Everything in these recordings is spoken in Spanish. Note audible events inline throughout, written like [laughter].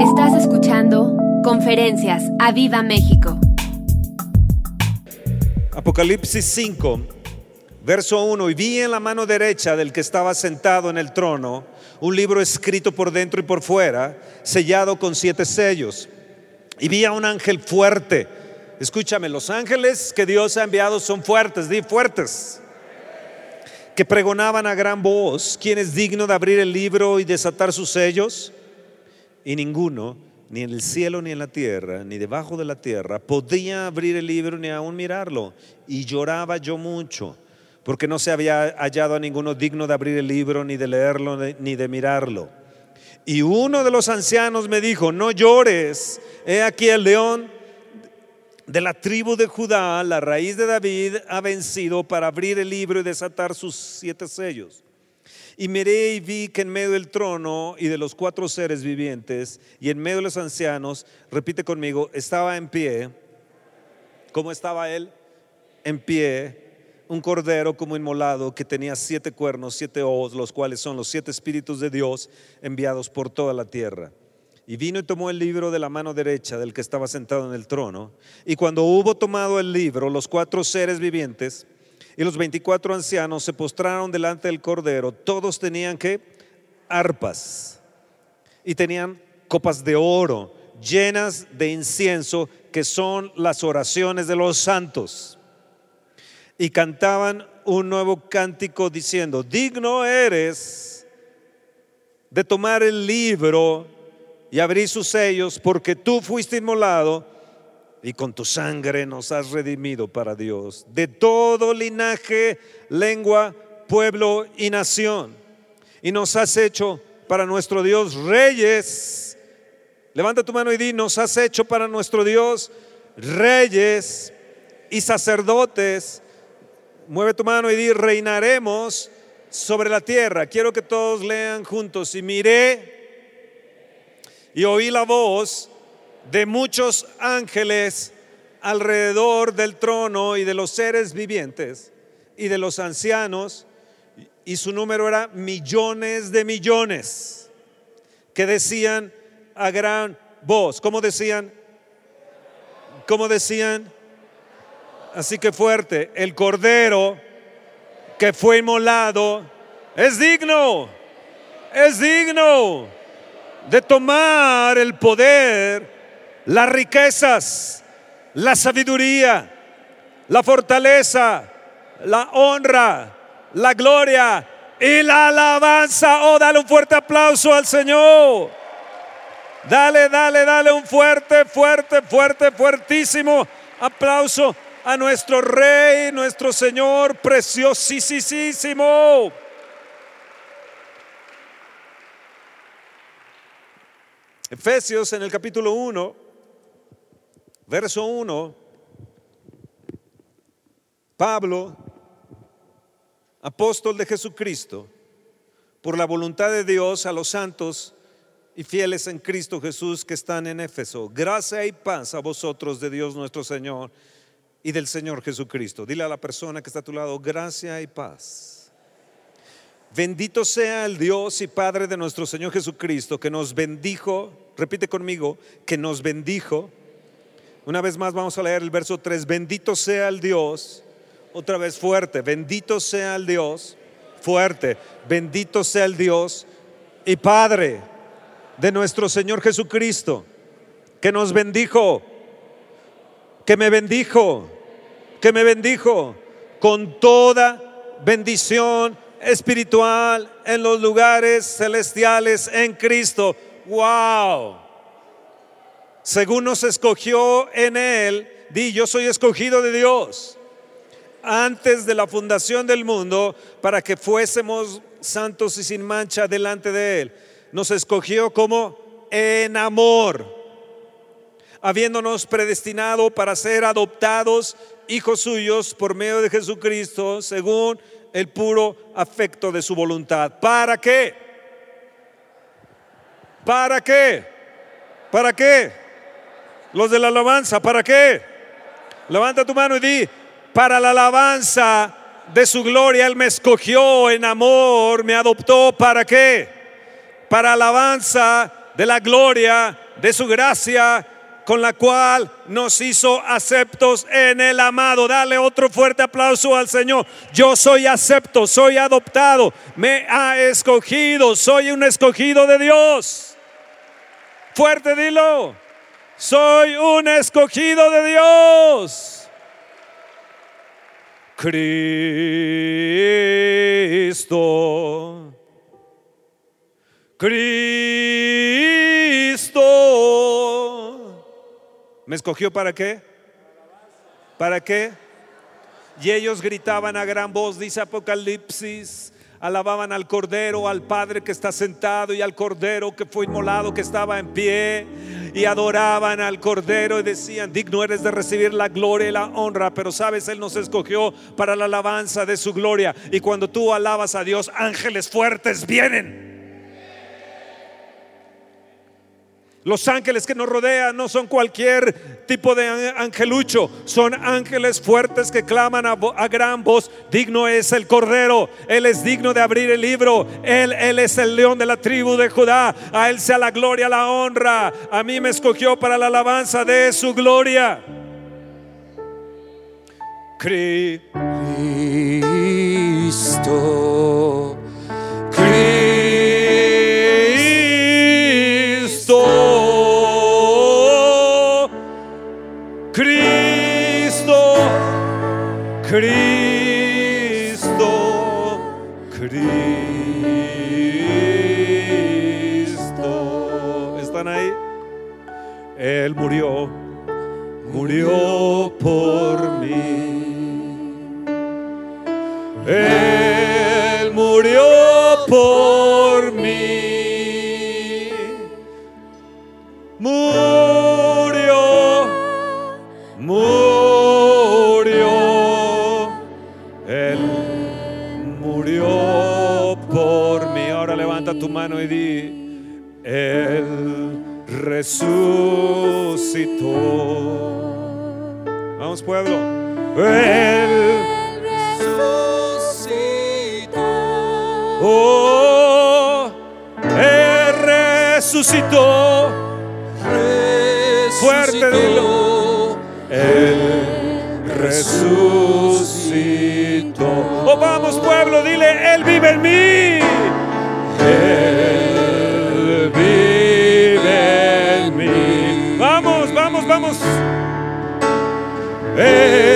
Estás escuchando Conferencias a Viva México. Apocalipsis 5, verso 1. Y vi en la mano derecha del que estaba sentado en el trono un libro escrito por dentro y por fuera, sellado con siete sellos. Y vi a un ángel fuerte. Escúchame, los ángeles que Dios ha enviado son fuertes, di fuertes. Que pregonaban a gran voz, ¿quién es digno de abrir el libro y desatar sus sellos? Y ninguno, ni en el cielo ni en la tierra, ni debajo de la tierra, podía abrir el libro ni aún mirarlo. Y lloraba yo mucho, porque no se había hallado a ninguno digno de abrir el libro, ni de leerlo, ni de mirarlo. Y uno de los ancianos me dijo, no llores, he aquí el león de la tribu de Judá, la raíz de David, ha vencido para abrir el libro y desatar sus siete sellos. Y miré y vi que en medio del trono y de los cuatro seres vivientes y en medio de los ancianos, repite conmigo, estaba en pie. ¿Cómo estaba él? En pie, un cordero como inmolado que tenía siete cuernos, siete ojos, los cuales son los siete espíritus de Dios enviados por toda la tierra. Y vino y tomó el libro de la mano derecha del que estaba sentado en el trono. Y cuando hubo tomado el libro, los cuatro seres vivientes y los veinticuatro ancianos se postraron delante del cordero. Todos tenían que arpas y tenían copas de oro llenas de incienso, que son las oraciones de los santos. Y cantaban un nuevo cántico diciendo, digno eres de tomar el libro y abrir sus sellos, porque tú fuiste inmolado y con tu sangre nos has redimido para Dios, de todo linaje, lengua, pueblo y nación. Y nos has hecho para nuestro Dios reyes. Levanta tu mano y di, nos has hecho para nuestro Dios reyes y sacerdotes. Mueve tu mano y di, reinaremos sobre la tierra. Quiero que todos lean juntos. Y miré y oí la voz de muchos ángeles alrededor del trono y de los seres vivientes y de los ancianos, y su número era millones de millones, que decían a gran voz, ¿cómo decían? ¿Cómo decían? Así que fuerte, el cordero que fue inmolado es digno, es digno de tomar el poder, las riquezas, la sabiduría, la fortaleza, la honra, la gloria y la alabanza. Oh, dale un fuerte aplauso al Señor. Dale, dale, dale un fuerte, fuerte, fuerte, fuertísimo aplauso a nuestro Rey, nuestro Señor preciosísimo. Efesios en el capítulo 1, verso 1, Pablo, apóstol de Jesucristo, por la voluntad de Dios a los santos y fieles en Cristo Jesús que están en Éfeso. Gracia y paz a vosotros de Dios nuestro Señor y del Señor Jesucristo. Dile a la persona que está a tu lado, gracia y paz. Bendito sea el Dios y Padre de nuestro Señor Jesucristo, que nos bendijo, repite conmigo, que nos bendijo. Una vez más vamos a leer el verso 3, bendito sea el Dios, otra vez fuerte, bendito sea el Dios, fuerte, bendito sea el Dios y Padre de nuestro Señor Jesucristo, que nos bendijo, que me bendijo, que me bendijo con toda bendición espiritual en los lugares celestiales en Cristo. ¡Wow! Según nos escogió en Él, di yo soy escogido de Dios antes de la fundación del mundo para que fuésemos santos y sin mancha delante de Él. Nos escogió como en amor, habiéndonos predestinado para ser adoptados hijos suyos por medio de Jesucristo, según el puro afecto de su voluntad. ¿Para qué? ¿Para qué? ¿Para qué? Los de la alabanza, ¿para qué? Levanta tu mano y di, para la alabanza de su gloria, Él me escogió en amor, me adoptó, ¿para qué? Para alabanza de la gloria de su gracia con la cual nos hizo aceptos en el amado. Dale otro fuerte aplauso al Señor. Yo soy acepto, soy adoptado, me ha escogido, soy un escogido de Dios. Fuerte dilo. Soy un escogido de Dios. Cristo. Cristo. ¿Me escogió para qué? ¿Para qué? Y ellos gritaban a gran voz, dice Apocalipsis, alababan al Cordero, al Padre que está sentado y al Cordero que fue inmolado, que estaba en pie, y adoraban al Cordero y decían, digno eres de recibir la gloria y la honra, pero sabes, Él nos escogió para la alabanza de su gloria. Y cuando tú alabas a Dios, ángeles fuertes vienen. Los ángeles que nos rodean no son cualquier tipo de angelucho, son ángeles fuertes que claman a, gran voz, digno es el Cordero, Él es digno de abrir el libro, Él, Él es el león de la tribu de Judá, a Él sea la gloria, la honra, a mí me escogió para la alabanza de su gloria. Cristo, por mí. Él murió por mí. Murió, murió. Él murió por mí. Ahora levanta tu mano y di, Él resucitó. Vamos pueblo. Él Oh, Él resucitó. Fuerte dilo. Él resucitó. Oh, vamos pueblo, dile, Él vive en mí. Él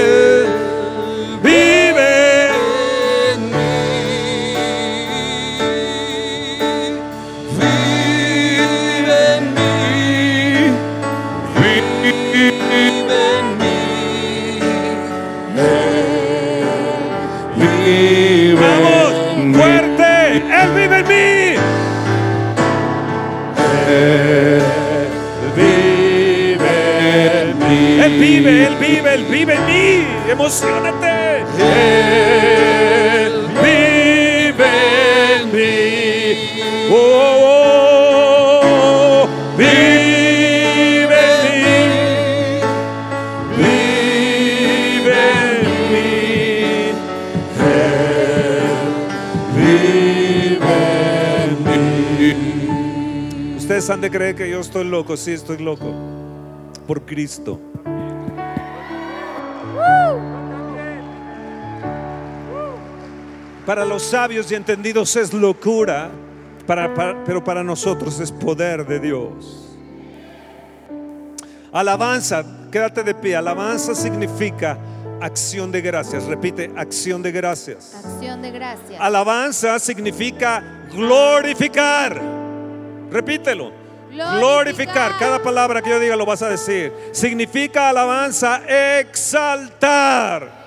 vive, Él vive, en mí. Emocionate. Él vive en mí. Oh, oh, vive en mí. Vive en mí. Él vive en mí. Ustedes han de creer que yo estoy loco. Sí, estoy loco. Por Cristo. Para los sabios y entendidos es locura, para- para- pero para nosotros es poder de Dios. Alabanza, quédate de pie. Alabanza significa acción de gracias. Repite, acción de gracias. Acción de gracias. Alabanza significa glorificar. Repítelo. Glorificar. Glorificar. Cada palabra que yo diga lo vas a decir. Significa alabanza exaltar.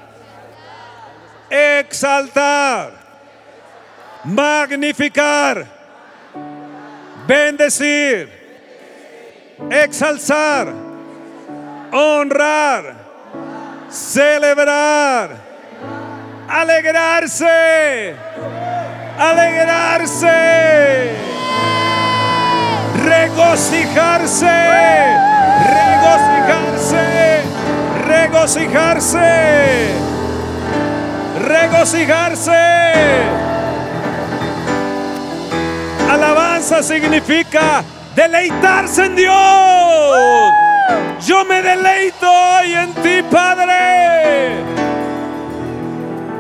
Exaltar. Magnificar. Bendecir. Exalzar. Honrar. Celebrar. Alegrarse. Alegrarse. Regocijarse. Regocijarse. Regocijarse. Regocijarse. Alabanza significa deleitarse en Dios. Yo me deleito hoy en ti, Padre.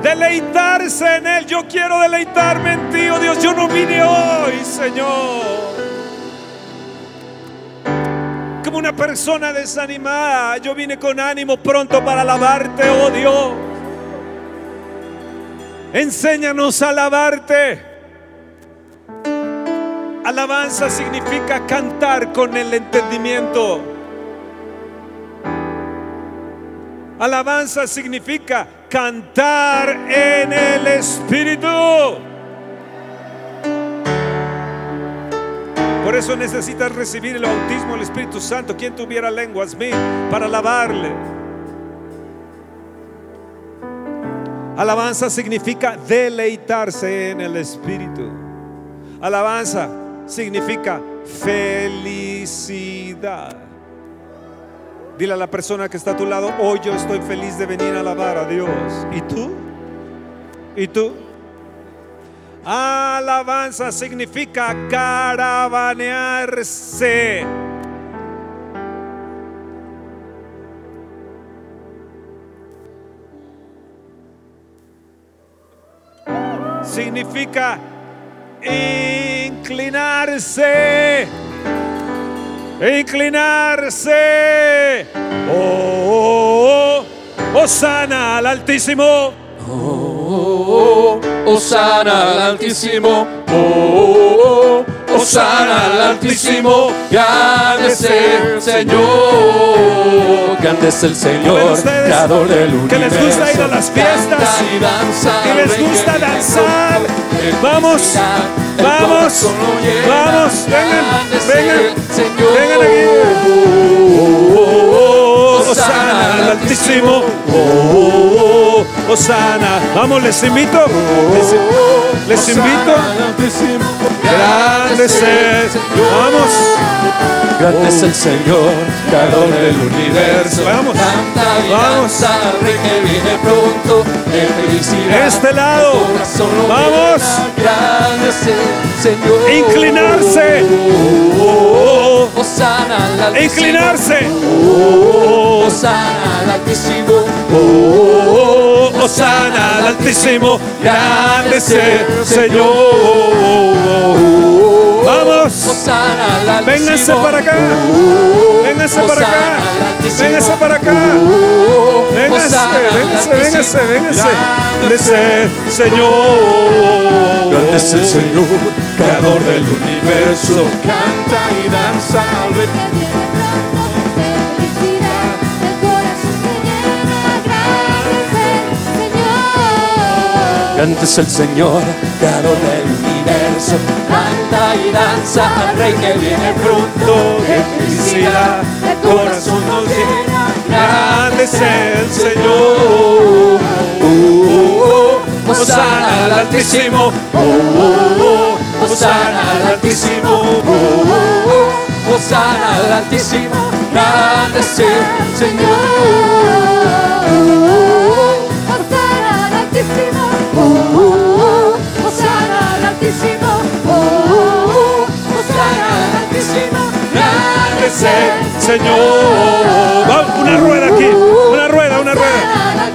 Deleitarse en Él. Yo quiero deleitarme en ti, oh Dios. Yo no vine hoy, Señor. Como una persona desanimada. Yo vine con ánimo pronto para alabarte, oh Dios. Enséñanos a alabarte. Alabanza significa cantar con el entendimiento. Alabanza significa cantar en el Espíritu. Por eso necesitas recibir el bautismo del Espíritu Santo. Quien tuviera lenguas mil para alabarle. Alabanza significa deleitarse en el Espíritu. Alabanza significa felicidad. Dile a la persona que está a tu lado, hoy yo estoy feliz de venir a alabar a Dios. ¿Y tú? ¿Y tú? Alabanza significa caravanearse. Significa inclinarse. Inclinarse. Oh, oh, oh, sana al Altísimo. Oh, Osana al Altísimo, oh, Osana al Altísimo, grande es el Señor, grande es el Señor, creador del universo. que les gusta ir a las fiestas, y danza, que les gusta danzar. Vamos, vamos, vamos, vengan, vengan, vengan aquí. Oh, Osana al Altísimo. Oh, Osana. Vamos, les invito. Les, les invito. Grande es Vamos. Grande es el Señor, creador del universo. Vamos. Vamos. que viene pronto. Este lado. Vamos. Señor. Inclinarse. Oh, Osana al Altísimo. Oh. Oh, Osana al Altísimo. Grande es el Señor. Vamos. Osana al. Vénganse para acá. Vénganse para acá. Vénganse para acá. Vénganse, vénganse, vénganse, Grande es el Señor. Grande es el Señor, creador del universo. Canta y danza al Grande es el Señor, creador del universo. Canta y danza al Rey que viene pronto. De felicidad, el corazón nos llena. Grande es el Señor. Oh, Osana al Altísimo. Oh, Osana al Altísimo. Oh, Osana al Altísimo. Grande es el Señor. Señor. Vamos, una rueda aquí. Una rueda, una rueda.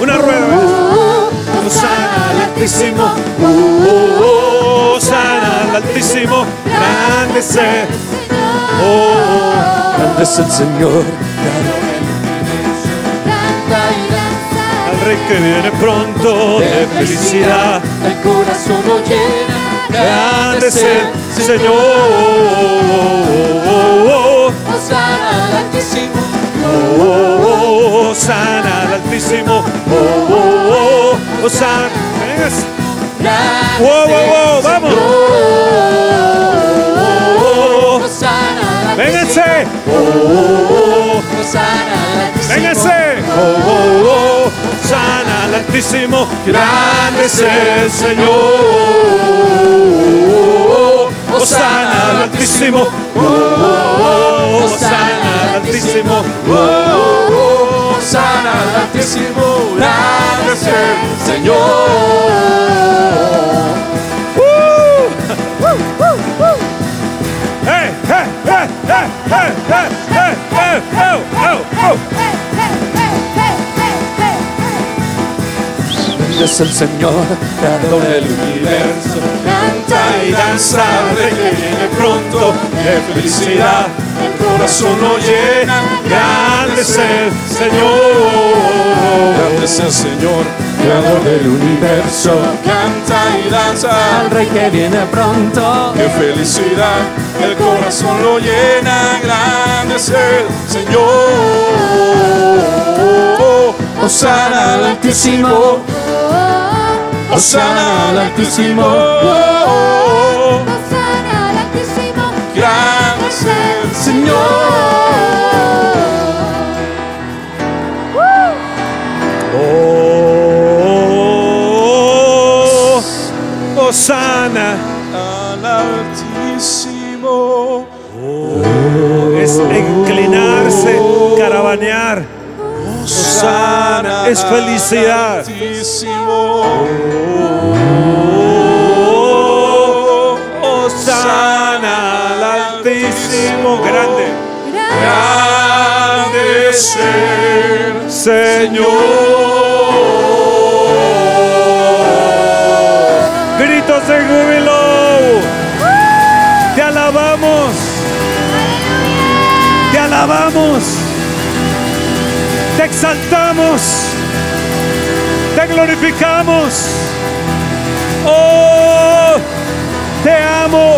Una rueda. oh, Osana al Altísimo. Oh, Osana al Altísimo. Grande es el Oh, Grande es el Señor. al Rey que viene pronto de felicidad. El corazón lo llena. Grande es el Señor. Osana al Altísimo. Oh, Osana al Altísimo. Oh, oh, oh, Osana. Véngase. Grande Wow, es wow, wow, el vamos. Señor. Osana al Vénganse. Altísimo. Oh, Osana al Altísimo. Vénganse. Al Altísimo. Grande es el Señor. Osana al Altísimo. Osana al Altísimo. Oh, Osana al Altísimo. Grande es el Señor. ¡Uh! [laughs] ¡Hey, hey, hey, hey, Es el Señor, creador del universo. Canta y danza, rey que viene pronto. De felicidad, el corazón lo llena. Grande es el Señor. Grande es el Señor, creador del universo. Canta y danza, Al Rey que viene pronto. Qué felicidad, el corazón lo llena, grande es el Señor. Osana al Altísimo, Osana al Altísimo. Osana al Altísimo. Grande es el Señor. Oh, Osana Al Altísimo. es inclinarse, caravanear. Osana es felicidad. al Altísimo. Grande. Grande es el Señor. Gritos de júbilo. Te alabamos. Te alabamos. Te exaltamos. Te glorificamos. Oh, te amo.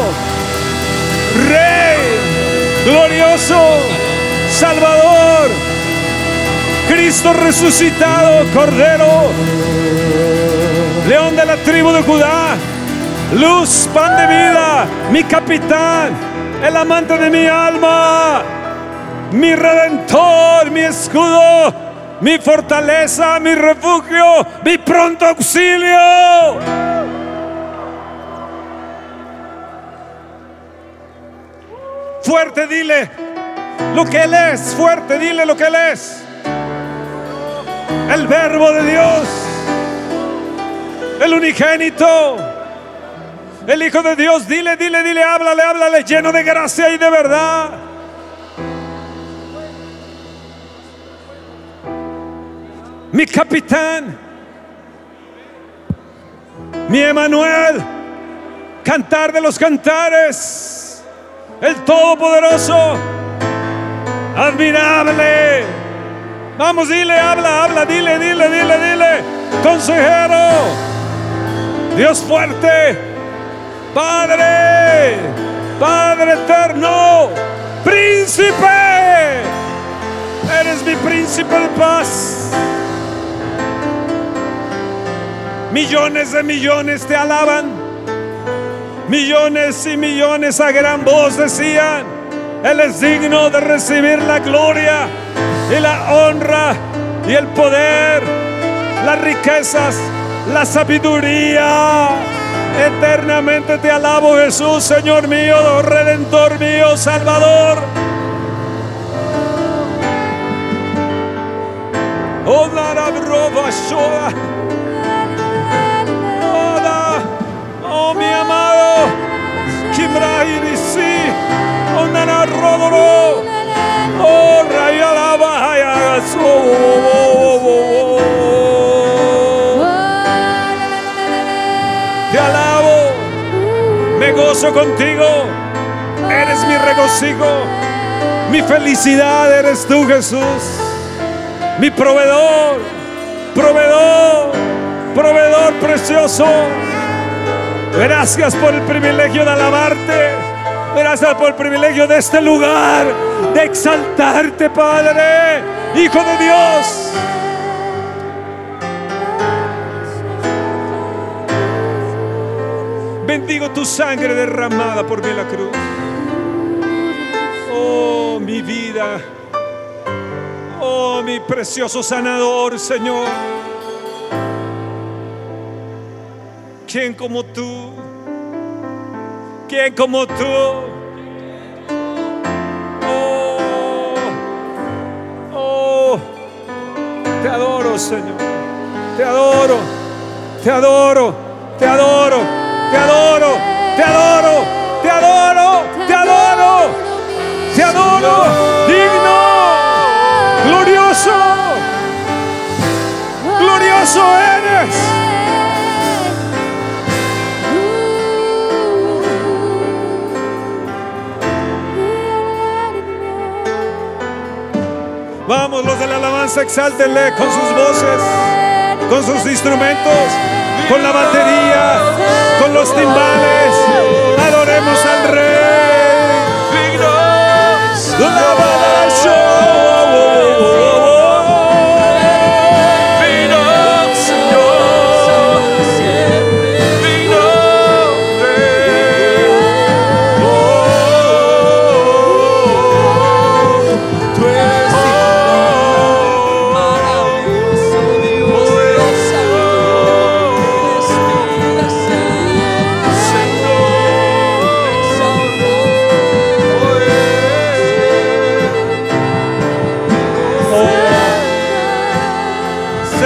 Rey, glorioso, Salvador, Cristo resucitado, Cordero, León de la tribu de Judá, luz, pan de vida, mi capitán, el amante de mi alma, mi redentor, mi escudo, mi fortaleza, mi refugio, mi pronto auxilio. Fuerte dile lo que Él es. Fuerte dile lo que Él es. El verbo de Dios. El unigénito. El Hijo de Dios. Dile, dile, dile, háblale, háblale. Lleno de gracia y de verdad. Mi capitán. Mi Emanuel. Cantar de los cantares el Todopoderoso, admirable. Vamos, dile, habla, habla, dile, dile, dile, dile. Consejero, Dios fuerte, Padre, Padre eterno, príncipe. Eres mi príncipe de paz. Millones de millones te alaban. Millones y millones a gran voz decían, Él es digno de recibir la gloria y la honra y el poder, las riquezas, la sabiduría. Eternamente te alabo Jesús, Señor mío, Redentor mío, Salvador. Oh, Oh, oh, oh, oh, oh. Te alabo. Me gozo contigo. Eres mi regocijo. Mi felicidad eres tú, Jesús. Mi proveedor. Proveedor. Proveedor precioso. Gracias por el privilegio de alabarte. Gracias por el privilegio de este lugar. De exaltarte, Padre. Hijo de Dios. Bendigo tu sangre derramada por mí en la cruz. Oh, mi vida. Oh, mi precioso sanador, Señor. ¿Quién como tú? ¿Quién como tú? Oh, oh, te adoro, Señor. Te adoro, te adoro, te adoro, te adoro, te adoro, te adoro, te adoro. Te adoro. Digno. Glorioso. Glorioso eres. Vamos, los de la alabanza, exáltenle con sus voces, con sus instrumentos, con la batería, con los timbales. Adoremos al Rey.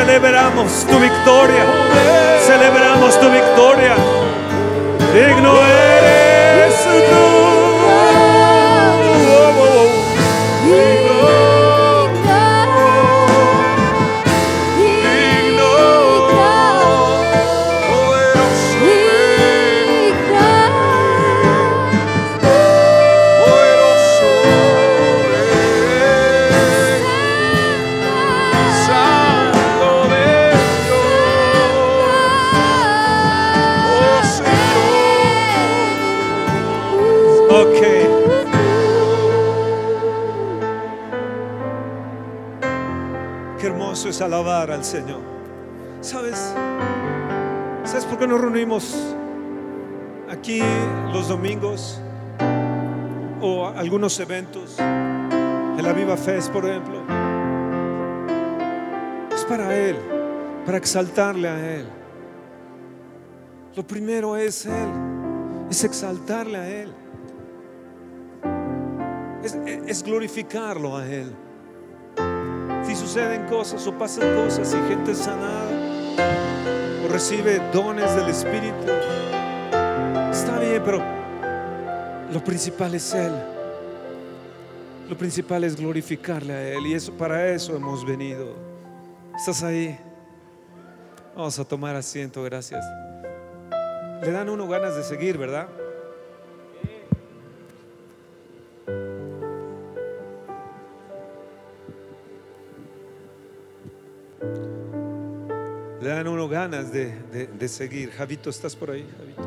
Celebramos tu victoria. Celebramos tu victoria. Digno eres. Alabar al Señor. ¿Sabes? ¿Sabes por qué nos reunimos aquí los domingos? O algunos eventos. En la Viva Fest, por ejemplo. Es para Él. Para exaltarle a Él. Lo primero es Él. Es exaltarle a Él. Es, es glorificarlo a Él. Si suceden cosas o pasan cosas y gente sanada o recibe dones del Espíritu, está bien, pero lo principal es Él. Lo principal es glorificarle a Él y eso para eso hemos venido. ¿Estás ahí? Vamos a tomar asiento, gracias. Le dan uno ganas de seguir, ¿verdad? Le dan uno ganas de, de- seguir. Javito, ¿estás por ahí? Javito.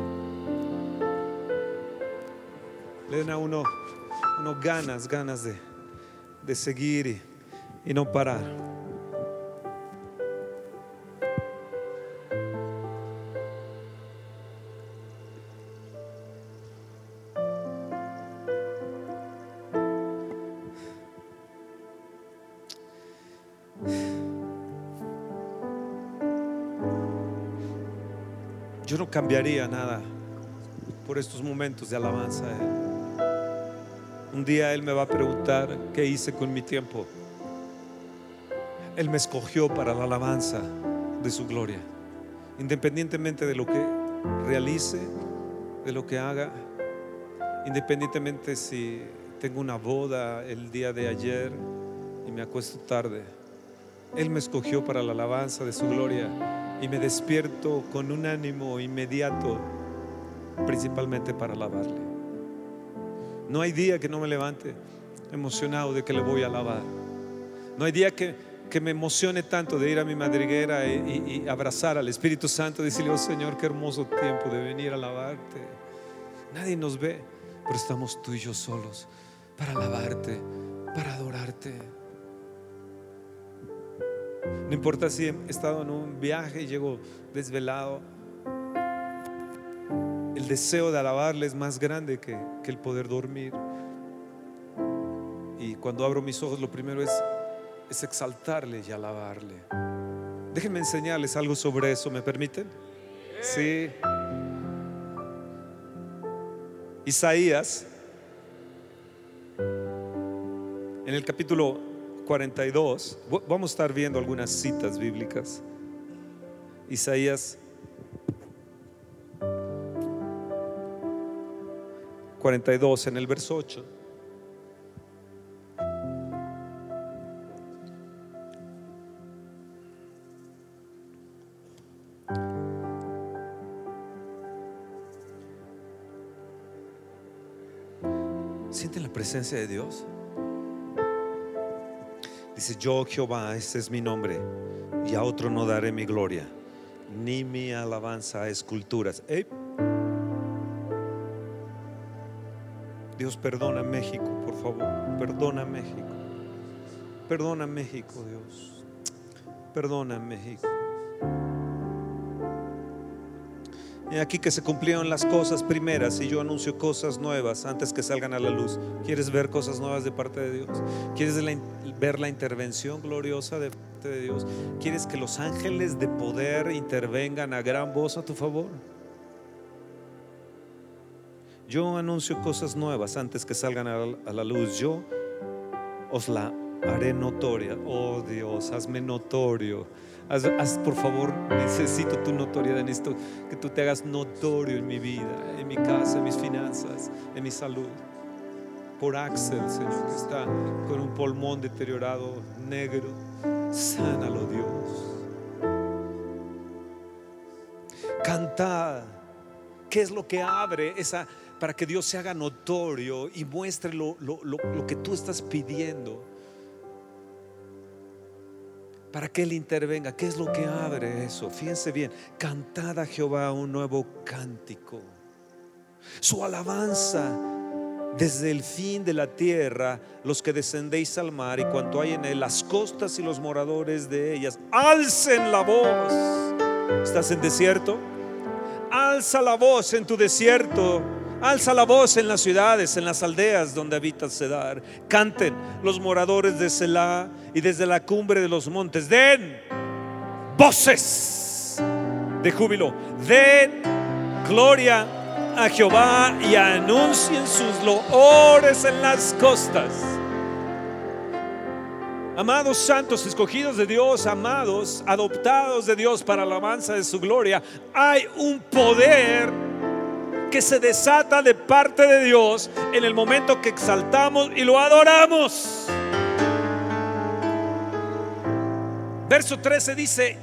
Le dan a uno, uno ganas, ganas de, de seguir y, y no parar. Yo no cambiaría nada por estos momentos de alabanza. a Él. Un día Él me va a preguntar qué hice con mi tiempo. Él me escogió para la alabanza de su gloria. Independientemente de lo que realice, de lo que haga, independientemente si tengo una boda el día de ayer y me acuesto tarde. Él me escogió para la alabanza de su gloria y me despierto con un ánimo inmediato, principalmente para alabarle. No hay día que no me levante emocionado de que le voy a alabar. No hay día que, que me emocione tanto de ir a mi madriguera y, y- y abrazar al Espíritu Santo y decirle, oh Señor, qué hermoso tiempo de venir a alabarte. Nadie nos ve, pero estamos tú y yo solos para alabarte, para adorarte. No importa si he estado en un viaje y llego desvelado. El deseo de alabarle es más grande que, el poder dormir. Y cuando abro mis ojos, lo primero es, es exaltarle y alabarle. Déjenme enseñarles algo sobre eso, ¿me permiten? Sí. Isaías, en el capítulo 42, vamos a estar viendo algunas citas bíblicas. Isaías 42 en el verso 8. ¿Sienten la presencia de Dios? Dice, yo Jehová, este es mi nombre, y a otro no daré mi gloria, ni mi alabanza a esculturas. Dios, perdona México, por favor, perdona México. Perdona México, Dios. Perdona México. Y aquí que se cumplieron las cosas primeras y yo anuncio cosas nuevas antes que salgan a la luz. ¿Quieres ver cosas nuevas de parte de Dios? ¿Quieres la- ver la intervención gloriosa de de Dios? ¿Quieres que los ángeles de poder intervengan a gran voz a tu favor? Yo anuncio cosas nuevas antes que salgan a la, luz. Yo os la haré notoria. Oh Dios, hazme notorio. Haz, haz, por favor, necesito tu notoriedad, necesito que tú te hagas notorio en mi vida, en mi casa, en mis finanzas, en mi salud. Por Axel, Señor, que está con un pulmón deteriorado, negro. Sánalo, Dios. Cantad. ¿Qué es lo que abre esa para que Dios se haga notorio y muestre lo, lo- lo- que tú estás pidiendo? Para que Él intervenga. ¿Qué es lo que abre eso? Fíjense bien. Cantad a Jehová un nuevo cántico. Su alabanza desde el fin de la tierra, los que descendéis al mar y cuanto hay en él, las costas y los moradores de ellas, alcen la voz. ¿Estás en desierto? Alza la voz en tu desierto. Alza la voz en las ciudades, en las aldeas donde habitas Sedar. Canten los moradores de Selah y desde la cumbre de los montes. Den voces de júbilo. Den gloria a Jehová y anuncien sus loores en las costas. Amados santos, escogidos de Dios, amados, adoptados de Dios para la alabanza de su gloria, hay un poder que se desata de parte de Dios en el momento que exaltamos y lo adoramos. Verso 13 dice,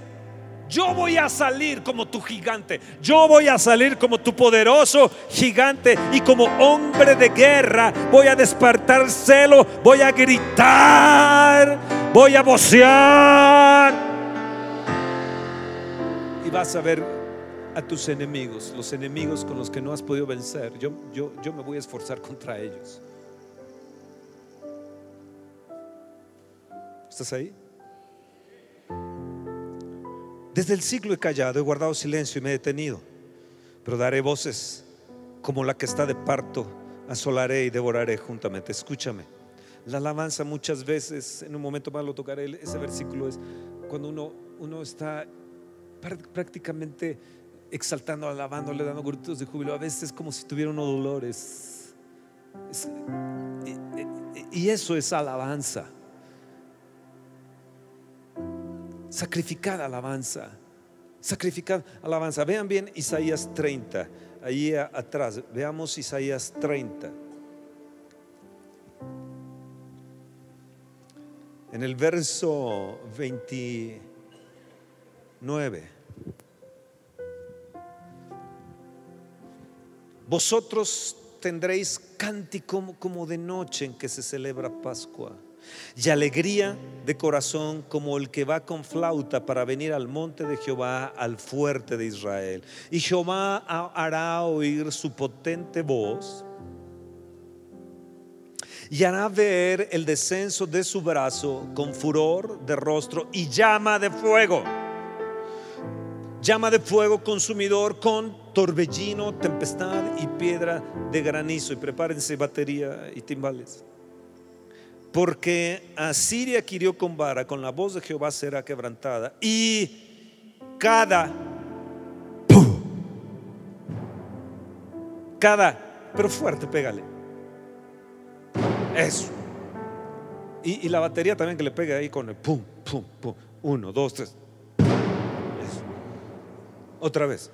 yo voy a salir como tu gigante, yo voy a salir como tu poderoso gigante y como hombre de guerra voy a despertar celo, voy a gritar, voy a vocear. Y vas a ver a tus enemigos, los enemigos con los que no has podido vencer. Yo, yo, yo me voy a esforzar contra ellos. ¿Estás ahí? Desde el siglo he callado, he guardado silencio y me he detenido, pero daré voces como la que está de parto, asolaré y devoraré juntamente. Escúchame, la alabanza muchas veces, en un momento más lo tocaré, ese versículo es cuando uno, uno está prá- prácticamente exaltando, alabándole, dando gritos de júbilo, a veces es como si tuviera unos dolores. Es- y- y- y eso es alabanza. Sacrificada alabanza. Sacrificada alabanza. Vean bien Isaías 30. Ahí atrás. Veamos Isaías 30. En el verso 29. Vosotros tendréis cántico como de noche en que se celebra Pascua y alegría de corazón como el que va con flauta para venir al monte de Jehová, al fuerte de Israel. Y Jehová ha- hará oír su potente voz y hará ver el descenso de su brazo con furor de rostro y llama de fuego. Llama de fuego consumidor con torbellino, tempestad y piedra de granizo. Y prepárense batería y timbales. Porque Asiria hirió con vara, con la voz de Jehová será quebrantada. Y cada, ¡pum! cada, pero fuerte, pégale. Eso. Y, y la batería también que le pegue ahí con el pum, pum, pum. Uno, dos, tres. Eso. Otra vez.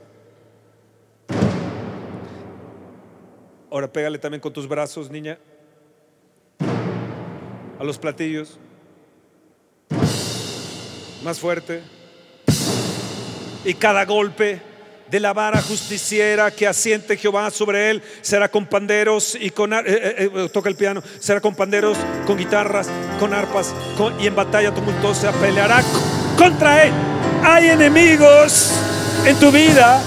Ahora pégale también con tus brazos, niña a los platillos. Más fuerte. Y cada golpe de la vara justiciera que asiente Jehová sobre él. Será con panderos y con... eh, eh, eh, toca el piano. Será con panderos, con guitarras, con arpas. con- y en batalla tumultuosa peleará co- contra él. Hay enemigos en tu vida.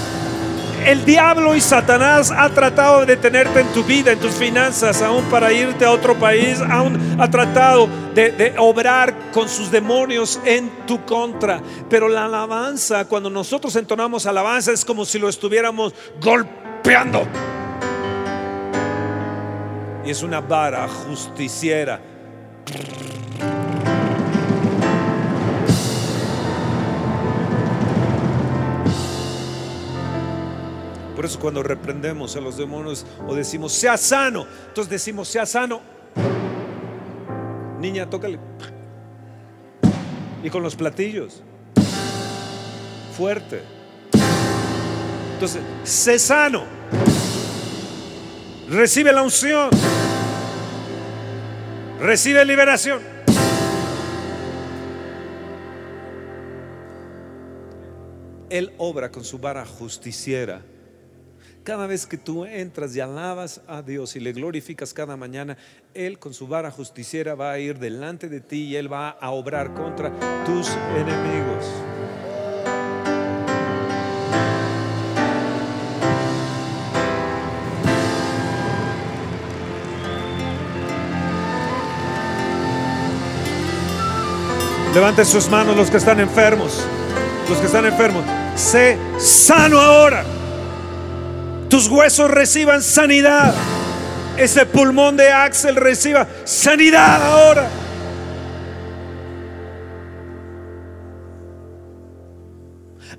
El diablo y Satanás ha tratado de detenerte en tu vida, en tus finanzas, aún para irte a otro país, aún ha tratado de, obrar con sus demonios en tu contra. Pero la alabanza, cuando nosotros entonamos alabanza, es como si lo estuviéramos golpeando. Y es una vara justiciera. Por eso cuando reprendemos a los demonios o decimos, sea sano, entonces decimos, sea sano. Niña, tócale. Y con los platillos. Fuerte. Entonces, sé sano. Recibe la unción. Recibe liberación. Él obra con su vara justiciera. Cada vez que tú entras y alabas a Dios y le glorificas cada mañana, Él con su vara justiciera va a ir delante de ti y Él va a obrar contra tus enemigos. Levanten sus manos los que están enfermos. Los que están enfermos. Sé sano ahora. Tus huesos reciban sanidad. Ese pulmón de Axel reciba sanidad ahora.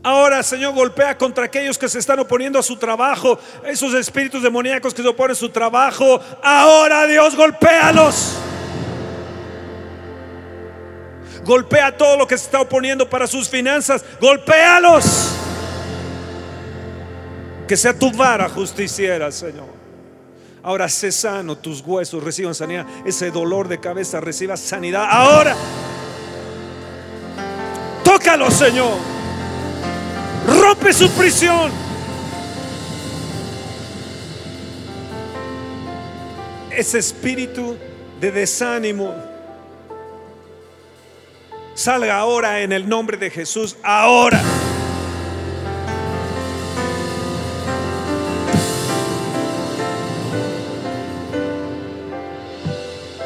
Ahora, Señor, golpea contra aquellos que se están oponiendo a su trabajo, esos espíritus demoníacos que se oponen a su trabajo. Ahora, Dios, golpéalos. Golpea todo lo que se está oponiendo para sus finanzas. Golpéalos. Que sea tu vara justiciera, Señor. Ahora sé sano, tus huesos reciban sanidad. Ese dolor de cabeza reciba sanidad. Ahora. Tócalo, Señor. Rompe su prisión. Ese espíritu de desánimo salga ahora en el nombre de Jesús. Ahora.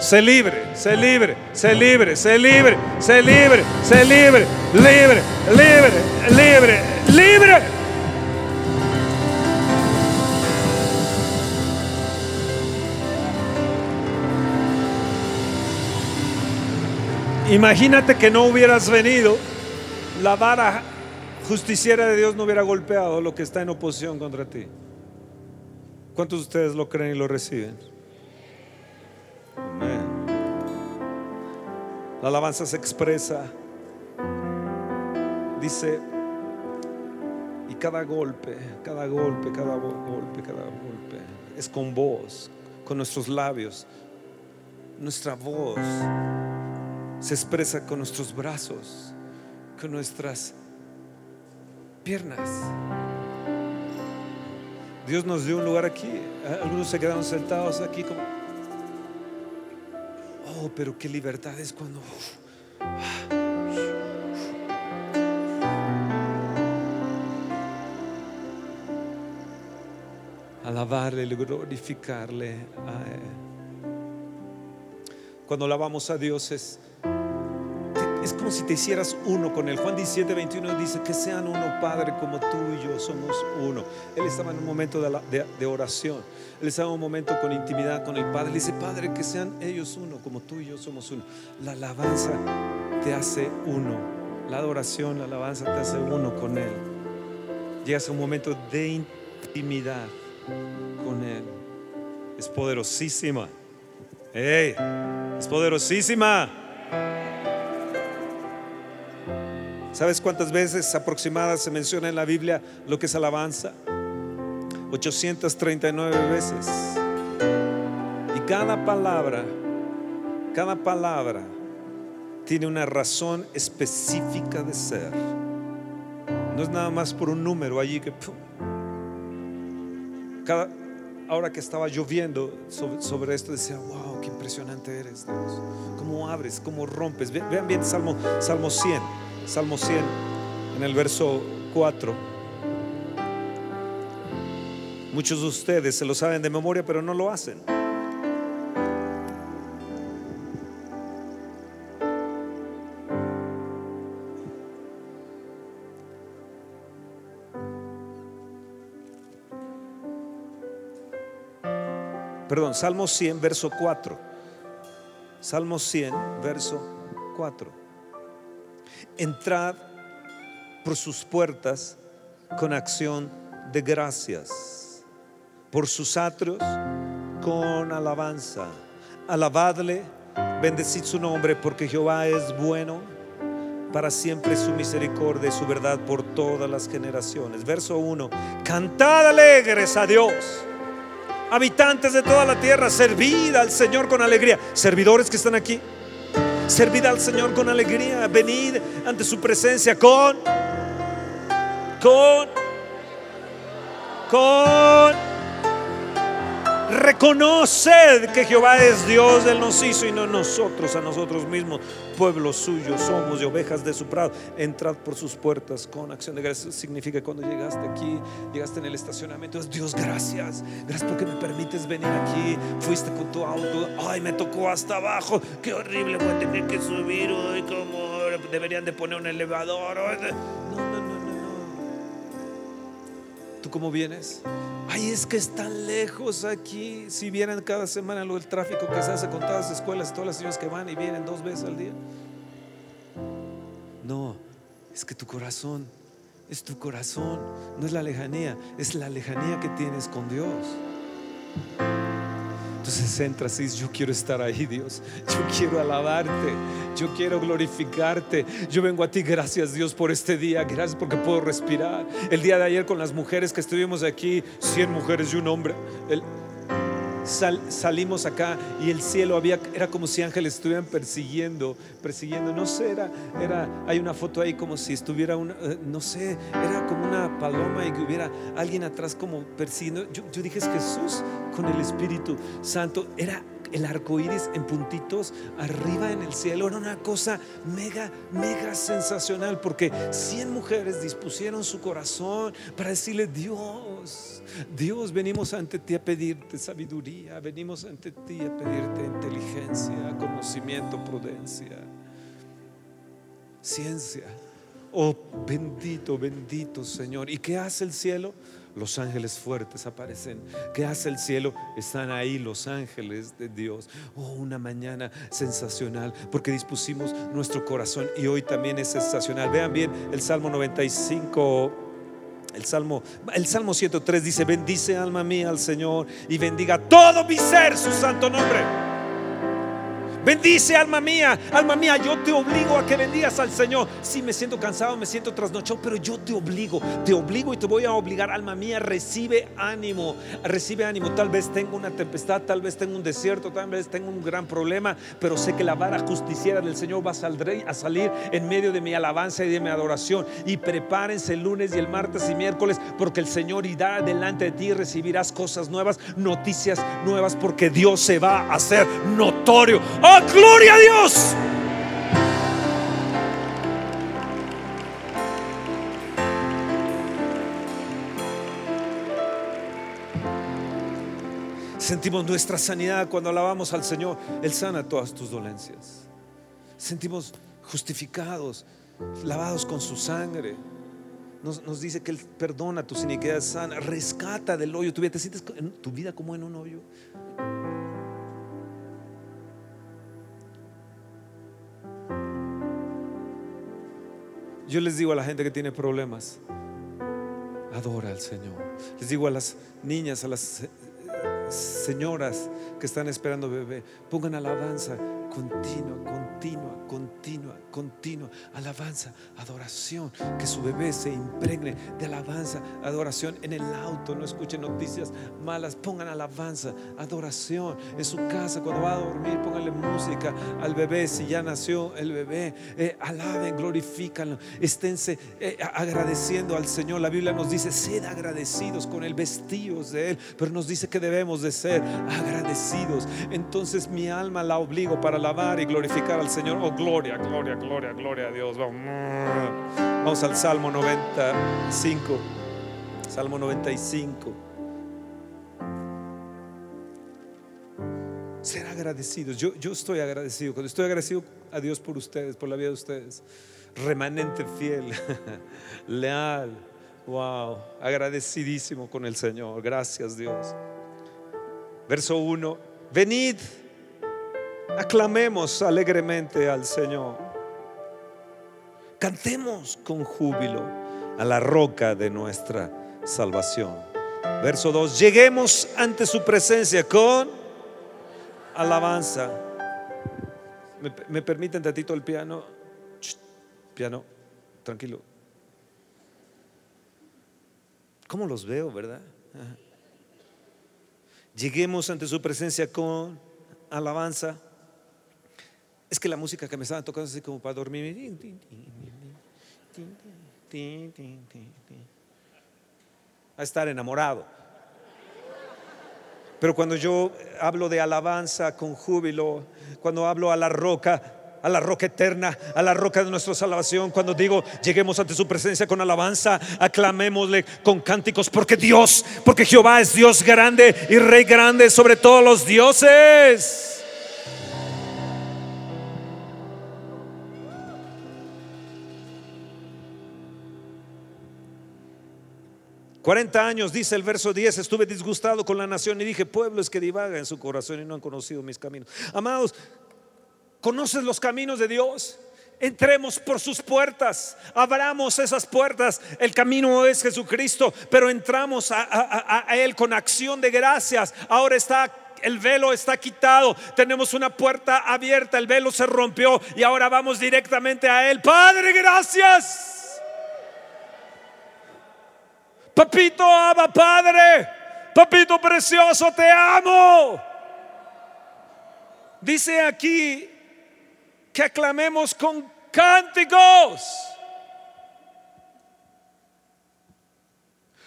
Se libre, se libre, se libre, se libre, se libre, se libre, libre, libre, libre, libre. Imagínate que no hubieras venido, la vara justiciera de Dios no hubiera golpeado lo que está en oposición contra ti. ¿Cuántos de ustedes lo creen y lo reciben? Amén. La alabanza se expresa, dice, y cada golpe, cada golpe, cada go- golpe, cada golpe, es con voz, con nuestros labios, nuestra voz se expresa con nuestros brazos, con nuestras piernas. Dios nos dio un lugar aquí. Algunos se quedaron sentados aquí como... Oh, pero qué libertad es cuando... Alabarle glorificarle. Cuando alabamos a Dios es, es como si te hicieras uno con Él. Juan 17, 21 dice que sean uno, Padre, como tú y yo somos uno. Él estaba en un momento de, oración. Él estaba en un momento con intimidad con el Padre. Le dice, Padre, que sean ellos uno, como tú y yo somos uno. La alabanza te hace uno. La adoración, la alabanza te hace uno con Él. Llegas a un momento de intimidad con Él. Es poderosísima. ¡Ey! Es poderosísima. ¿Sabes cuántas veces aproximadas se menciona en la Biblia lo que es alabanza? 839 veces. Y cada palabra, cada palabra tiene una razón específica de ser. No es nada más por un número allí que... Cada, ahora que estaba lloviendo sobre, esto, decía, wow, qué impresionante eres, Dios. Cómo abres, cómo rompes. Ve- Vean bien Salmo, Salmo 100, Salmo 100, en el verso 4. Muchos de ustedes se lo saben de memoria, pero no lo hacen. Perdón, Salmo 100, verso 4. Salmo 100, verso 4. Entrad por sus puertas con acción de gracias, por sus atrios con alabanza. Alabadle, bendecid su nombre, porque Jehová es bueno, para siempre su misericordia y su verdad por todas las generaciones. Verso 1. Cantad alegres a Dios habitantes de toda la tierra, servid al Señor con alegría. Servidores que están aquí, servid al Señor con alegría. Venid ante su presencia con, con, con. Reconoced que Jehová es Dios, Él nos hizo y no nosotros a nosotros mismos, pueblo suyo, somos de ovejas de su prado. Entrad por sus puertas con acción de gracias. Significa cuando llegaste aquí, llegaste en el estacionamiento, es Dios, gracias, gracias porque me permites venir aquí. Fuiste con tu auto, ay, me tocó hasta abajo, qué horrible, voy a tener que subir hoy, como deberían de poner un elevador. no, no, no. ¿Tú cómo vienes? Ay, es que es tan lejos aquí. Si vieran cada semana lo del tráfico que se hace con todas las escuelas, todas las señoras que van y vienen dos veces al día. No, es que tu corazón, es tu corazón, no es la lejanía, es la lejanía que tienes con Dios. Entonces entras y dices, yo quiero estar ahí, Dios. Yo quiero alabarte. Yo quiero glorificarte. Yo vengo a ti, gracias Dios por este día. Gracias porque puedo respirar. El día de ayer con las mujeres que estuvimos aquí, 100 mujeres y un hombre. Sal- salimos acá y el cielo había, era como si ángeles estuvieran persiguiendo, persiguiendo. No sé, era, era, hay una foto ahí como si estuviera una, eh, no sé, era como una paloma y que hubiera alguien atrás como persiguiendo. Yo, yo dije, es Jesús con el Espíritu Santo. Era el arco iris en puntitos arriba en el cielo. Era una cosa mega, mega sensacional porque 100 mujeres dispusieron su corazón para decirle, Dios, Dios, venimos ante ti a pedirte sabiduría, venimos ante ti a pedirte inteligencia, conocimiento, prudencia, ciencia. Oh, bendito, bendito Señor. ¿Y qué hace el cielo? Los ángeles fuertes aparecen. ¿Qué hace el cielo? Están ahí los ángeles de Dios. Oh, una mañana sensacional porque dispusimos nuestro corazón y hoy también es sensacional. Vean bien el Salmo 95. El Salmo, el Salmo 103 dice, bendice alma mía al Señor y bendiga todo mi ser su santo nombre. Bendice alma mía, alma mía, yo te obligo a que bendigas al Señor. Si me siento cansado, me siento trasnochado, pero yo te obligo, te obligo y te voy a obligar, alma mía, recibe ánimo, recibe ánimo. Tal vez tengo una tempestad, tal vez tengo un desierto, tal vez tengo un gran problema, pero sé que la vara justiciera del Señor va a a salir en medio de mi alabanza y de mi adoración. Y prepárense el lunes y el martes y miércoles, porque el Señor irá delante de ti y recibirás cosas nuevas, noticias nuevas, porque Dios se va a hacer notorio. ¡Oh, gloria a Dios! Sentimos nuestra sanidad cuando alabamos al Señor. Él sana todas tus dolencias. Sentimos justificados, lavados con su sangre. Nos, nos dice que Él perdona tus iniquidades, sana, rescata del hoyo tu vida. ¿Te sientes en tu vida como en un hoyo? Yo les digo a la gente que tiene problemas, adora al Señor. Les digo a las niñas, a las eh, señoras que están esperando bebé, pongan alabanza continua, continua, continua, continua. alabanza, adoración. Que su bebé se impregne de alabanza, adoración en el auto. No escuchen noticias malas, pongan alabanza, adoración. En su casa, cuando va a dormir, pónganle música al bebé. Si ya nació el bebé, eh, alaben, glorifícanlo. Esténse eh, agradeciendo al Señor. La Biblia nos dice, sed agradecidos con el vestidos de Él, pero nos dice que debemos de ser agradecidos. Entonces mi alma la obligo para alabar y glorificar al Señor. Oh, gloria, gloria, gloria, gloria a Dios. Vamos, Vamos al Salmo 95. Salmo 95. Ser agradecidos. Yo, yo estoy agradecido. Cuando estoy agradecido a Dios por ustedes, por la vida de ustedes. Remanente fiel, [laughs] leal. Wow, agradecidísimo con el Señor. Gracias Dios. Verso 1. Venid, aclamemos alegremente al Señor. Cantemos con júbilo a la roca de nuestra salvación. Verso 2. Lleguemos ante su presencia con alabanza. ¿Me, me permiten tantito el piano? Piano, tranquilo. ¿Cómo los veo, verdad? Lleguemos ante su presencia con alabanza. Es que la música que me estaban tocando así como para dormir. A estar enamorado. Pero cuando yo hablo de alabanza con júbilo, cuando hablo a la roca, a la roca eterna, a la roca de nuestra salvación, cuando digo lleguemos ante su presencia con alabanza, aclamémosle con cánticos, porque Dios, porque Jehová es Dios grande y Rey grande sobre todos los dioses. Cuarenta años, dice el verso 10, estuve disgustado con la nación y dije, pueblos que divaga en su corazón y no han conocido mis caminos. Amados, ¿conoces los caminos de Dios? Entremos por sus puertas, abramos esas puertas. El camino es Jesucristo, pero entramos a- a Él con acción de gracias. Ahora está el velo está quitado, tenemos una puerta abierta, el velo se rompió y ahora vamos directamente a Él. Padre, gracias. Papito, ama Padre. Papito precioso, te amo. Dice aquí que aclamemos con cánticos.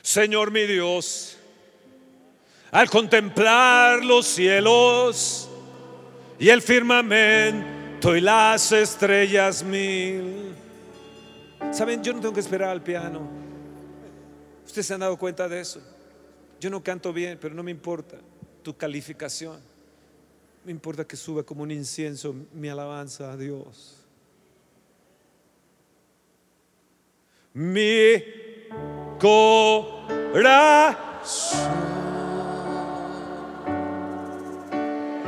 Señor mi Dios, al contemplar los cielos y el firmamento y las estrellas mil. Saben, yo no tengo que esperar al piano. Ustedes se han dado cuenta de eso. Yo no canto bien, pero no me importa tu calificación. Me importa que suba como un incienso mi alabanza a Dios. Mi corazón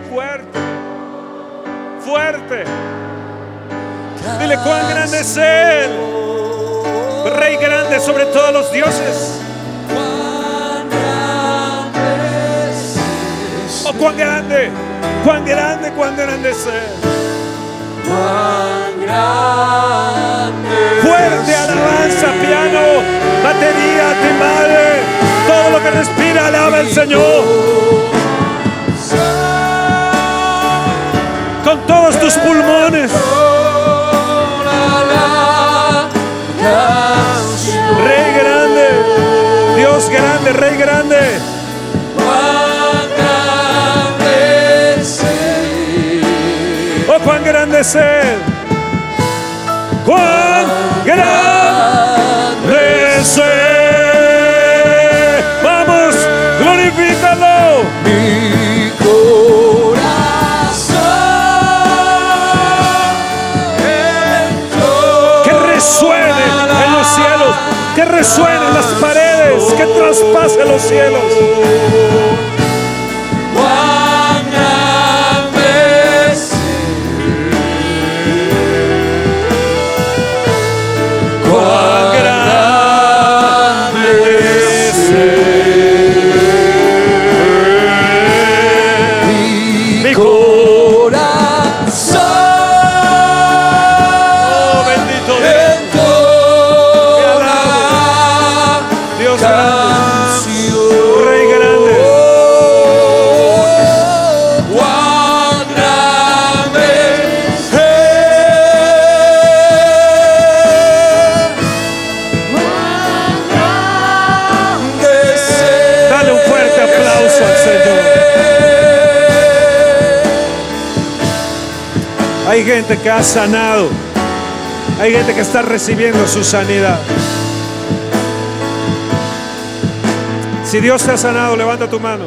fuerte, fuerte. Dile cuán grande es Él, Rey grande sobre todos los dioses. Oh, cuán grande, cuán grande, cuán grande es Él. Fuerte alabanza, piano, batería, timbales, todo lo que respira, alaba al Señor. Con todos tus pulmones, Rey grande. Oh, cuán grande es Él. Cuán grande es. Vamos, glorifícalo. Traspase los cielos. Gente que ha sanado. Hay gente que está recibiendo su sanidad. Si Dios te ha sanado, levanta tu mano.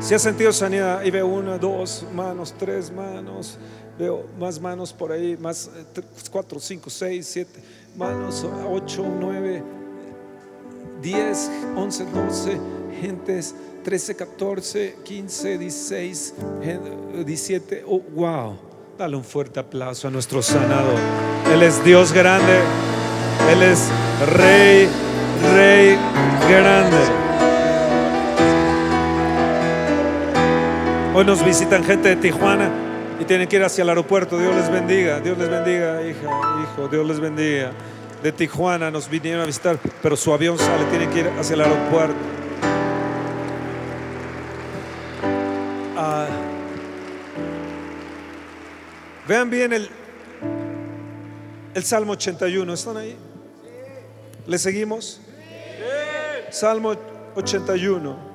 Si has sentido sanidad, ahí veo una, dos manos, tres manos, veo más manos por ahí, más eh, cuatro, cinco, seis, siete manos, ocho, nueve, diez, once, doce, gentes, trece, catorce, quince, dieciséis, diecisiete. Oh, wow. Dale un fuerte aplauso a nuestro sanador. Él es Dios grande. Él es Rey, Rey grande. Hoy nos visitan gente de Tijuana y tienen que ir hacia el aeropuerto. Dios les bendiga, Dios les bendiga, hija, hijo, Dios les bendiga. De Tijuana nos vinieron a visitar, pero su avión sale, tienen que ir hacia el aeropuerto. Vean bien el, el Salmo 81, ¿están ahí? ¿Le seguimos? Salmo 81.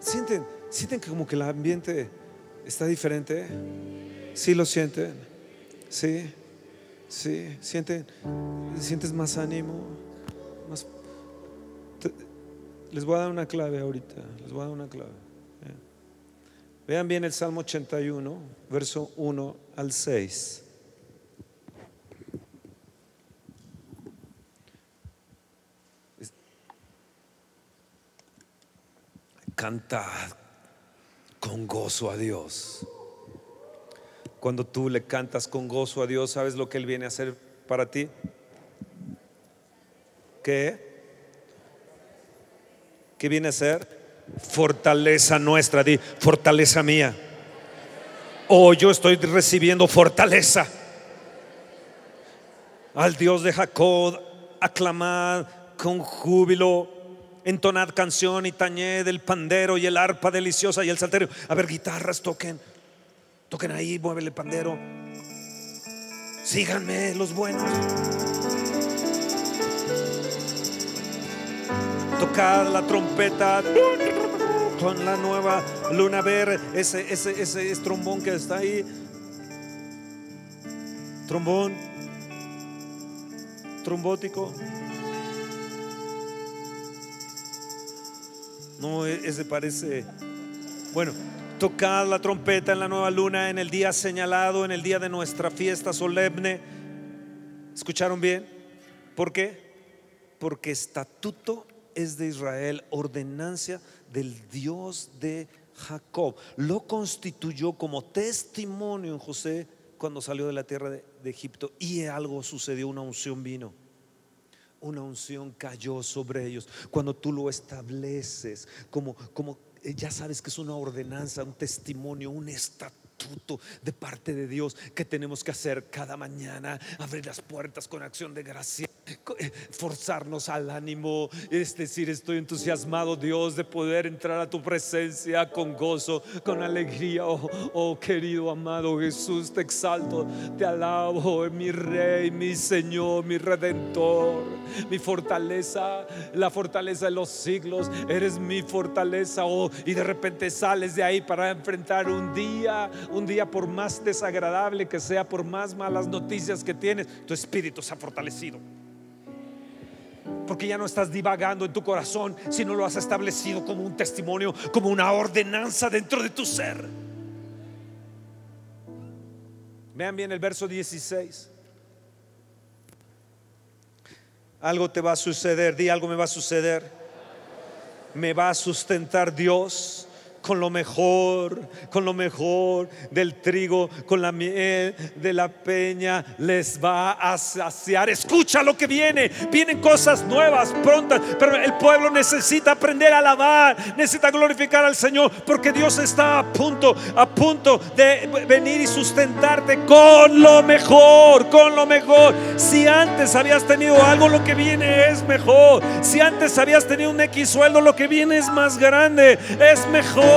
¿Sienten, sienten que como que el ambiente está diferente? ¿Sí lo sienten? ¿Sí? ¿Sí? ¿Sienten? ¿Sientes más ánimo? Les voy a dar una clave ahorita. Les voy a dar una clave. Vean. Bien el Salmo 81, verso 1 al 6. Cantad con gozo a Dios. Cuando tú le cantas con gozo a Dios, ¿sabes lo que Él viene a hacer para ti? ¿Qué? ¿Qué viene a ser? Fortaleza nuestra, di, fortaleza mía. Oh, yo estoy recibiendo fortaleza. Al Dios de Jacob, aclamad con júbilo, entonad canción y tañed el pandero y el arpa deliciosa y el salterio. A ver, guitarras toquen, toquen ahí, mueve el pandero. Síganme los buenos. Tocad la trompeta con la nueva luna verde, ese, ese, ese es trombón que está ahí. Trombón, trombótico. No, e- ese parece. Bueno, tocad la trompeta en la nueva luna en el día señalado, en el día de nuestra fiesta solemne. ¿Escucharon bien? ¿Por qué? Porque estatuto es de Israel, ordenancia del Dios de Jacob. Lo constituyó como testimonio en José cuando salió de la tierra de, Egipto y algo sucedió, una unción vino. Una unción cayó sobre ellos. Cuando tú lo estableces como, como eh, ya sabes que es una ordenanza, un testimonio, un estatuto de parte de Dios que tenemos que hacer cada mañana, abrir las puertas con acción de gracia, forzarnos al ánimo, es decir, estoy entusiasmado Dios de poder entrar a tu presencia con gozo, con alegría, oh, oh, querido amado Jesús, te exalto, te alabo, mi rey, mi Señor, mi redentor, mi fortaleza, la fortaleza de los siglos, eres mi fortaleza, oh, y de repente sales de ahí para enfrentar un día, un día por más desagradable que sea, por más malas noticias que tienes, tu espíritu se ha fortalecido. Porque ya no estás divagando en tu corazón, sino lo has establecido como un testimonio, como una ordenanza dentro de tu ser. Vean bien el verso 16. Algo te va a suceder, di algo me va a suceder. Me va a sustentar Dios con lo mejor, con lo mejor del trigo, con la miel de la peña, les va a saciar. Escucha lo que viene, vienen cosas nuevas, prontas, pero el pueblo necesita aprender a alabar, necesita glorificar al Señor, porque Dios está a punto, a punto de venir y sustentarte con lo mejor, con lo mejor. Si antes habías tenido algo, lo que viene es mejor. Si antes habías tenido un X sueldo, lo que viene es más grande, es mejor.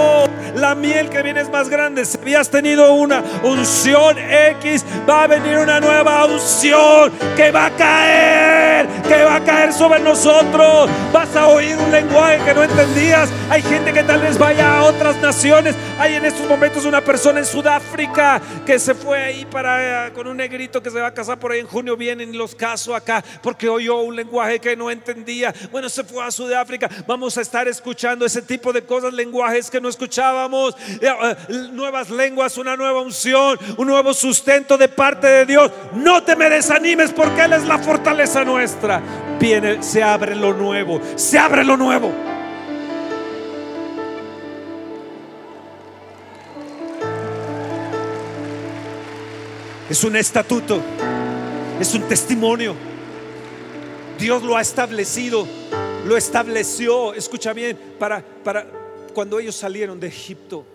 La miel que viene es más grande. Si habías tenido una unción X, va a venir una nueva unción que va a caer, que va a caer sobre nosotros. Vas a oír un lenguaje que no entendías. Hay gente que tal vez vaya a otras naciones. Hay en estos momentos una persona en Sudáfrica que se fue ahí para eh, con un negrito que se va a casar por ahí en junio. Vienen los caso acá porque oyó un lenguaje que no entendía. Bueno, se fue a Sudáfrica. Vamos a estar escuchando ese tipo de cosas, lenguajes que no escuchábamos, eh, eh, nuevas lenguas, una nueva unción, un nuevo sustento de parte de Dios. No te me desanimes porque Él es la fortaleza nuestra. Viene, se abre lo nuevo, se abre lo nuevo. Es un estatuto, es un testimonio. Dios lo ha establecido, lo estableció, escucha bien, para, para cuando ellos salieron de Egipto.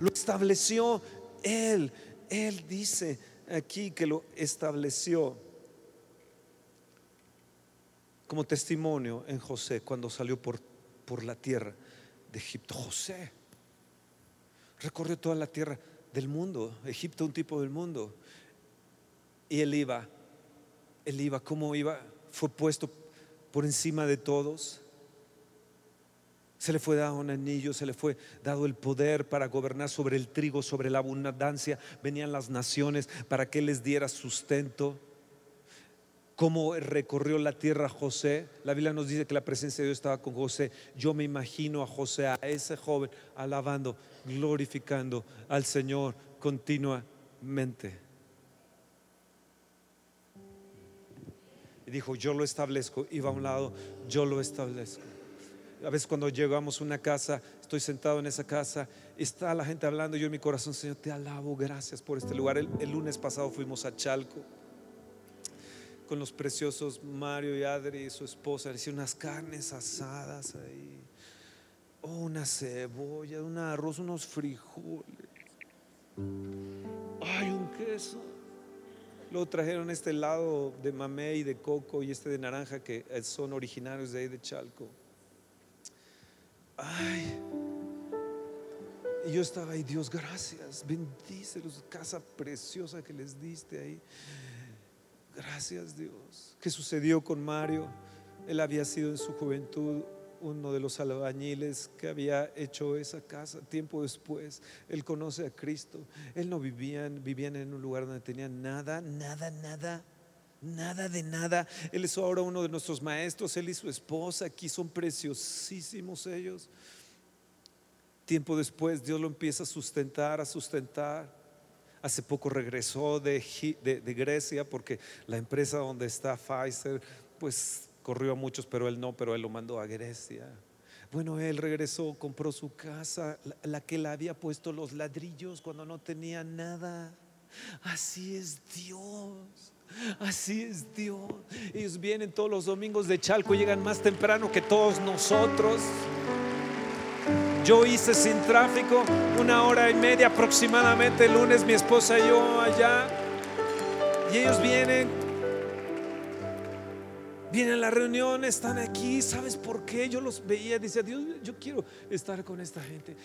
Lo estableció Él. Él dice aquí que lo estableció como testimonio en José cuando salió por, por la tierra de Egipto. José recorrió toda la tierra del mundo, Egipto un tipo del mundo. Y él iba, él iba, ¿cómo iba? Fue puesto por encima de todos. Se le fue dado un anillo, se le fue dado el poder para gobernar sobre el trigo, sobre la abundancia. Venían las naciones para que les diera sustento. Cómo recorrió la tierra José. La Biblia nos dice que la presencia de Dios estaba con José. Yo me imagino a José, a ese joven, alabando, glorificando al Señor continuamente. Y dijo, yo lo establezco. Iba a un lado, yo lo establezco. A veces cuando llegamos a una casa, estoy sentado en esa casa, está la gente hablando, yo en mi corazón, Señor, te alabo, gracias por este lugar. El, lunes pasado fuimos a Chalco con los preciosos Mario y Adri y su esposa, hicieron unas carnes asadas ahí, oh, una cebolla, un arroz, unos frijoles, ay, un queso. Luego trajeron este helado de mamey, de coco y este de naranja que son originarios de ahí de Chalco. Ay, y yo estaba ahí, Dios, gracias, bendícelos, casa preciosa que les diste ahí. Gracias Dios. ¿Qué sucedió con Mario? Él había sido en su juventud uno de los albañiles que había hecho esa casa. Tiempo después, él conoce a Cristo. Él no vivían, vivían en un lugar donde tenían nada, nada, nada. Nada de nada. Él es ahora uno de nuestros maestros. Él y su esposa aquí son preciosísimos ellos. Tiempo después Dios lo empieza a sustentar, a sustentar. Hace poco regresó de, Grecia porque la empresa donde está Pfizer, pues corrió a muchos, pero él no, pero él lo mandó a Grecia. Bueno, él regresó, compró su casa, la que le había puesto los ladrillos cuando no tenía nada. Así es Dios. Así es Dios. Ellos vienen todos los domingos de Chalco, llegan más temprano que todos nosotros. Yo hice sin tráfico una hora y media aproximadamente el lunes, mi esposa y yo allá. Y ellos vienen, vienen a la reunión, están aquí. ¿Sabes por qué? Yo los veía, dice Dios, yo quiero estar con esta gente.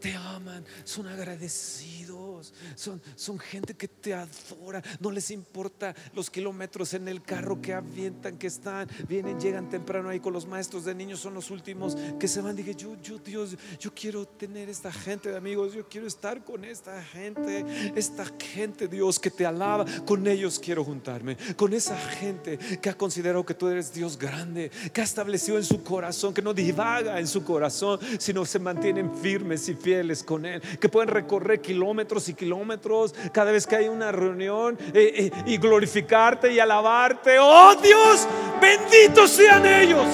Te aman, son agradecidos, son, son gente que te adora. No les importa los kilómetros en el carro que avientan, que están, vienen, llegan temprano ahí con los maestros de niños, son los últimos que se van. Dije, yo, yo, Dios, yo quiero tener esta gente de amigos, yo quiero estar con esta gente, esta gente, Dios, que te alaba. Con ellos quiero juntarme, con esa gente que ha considerado que tú eres Dios grande, que ha establecido en su corazón, que no divaga en su corazón, sino se mantienen firmes y fieles con Él, que pueden recorrer kilómetros y kilómetros cada vez que hay una reunión eh, eh, y glorificarte y alabarte. Oh Dios, benditos sean ellos.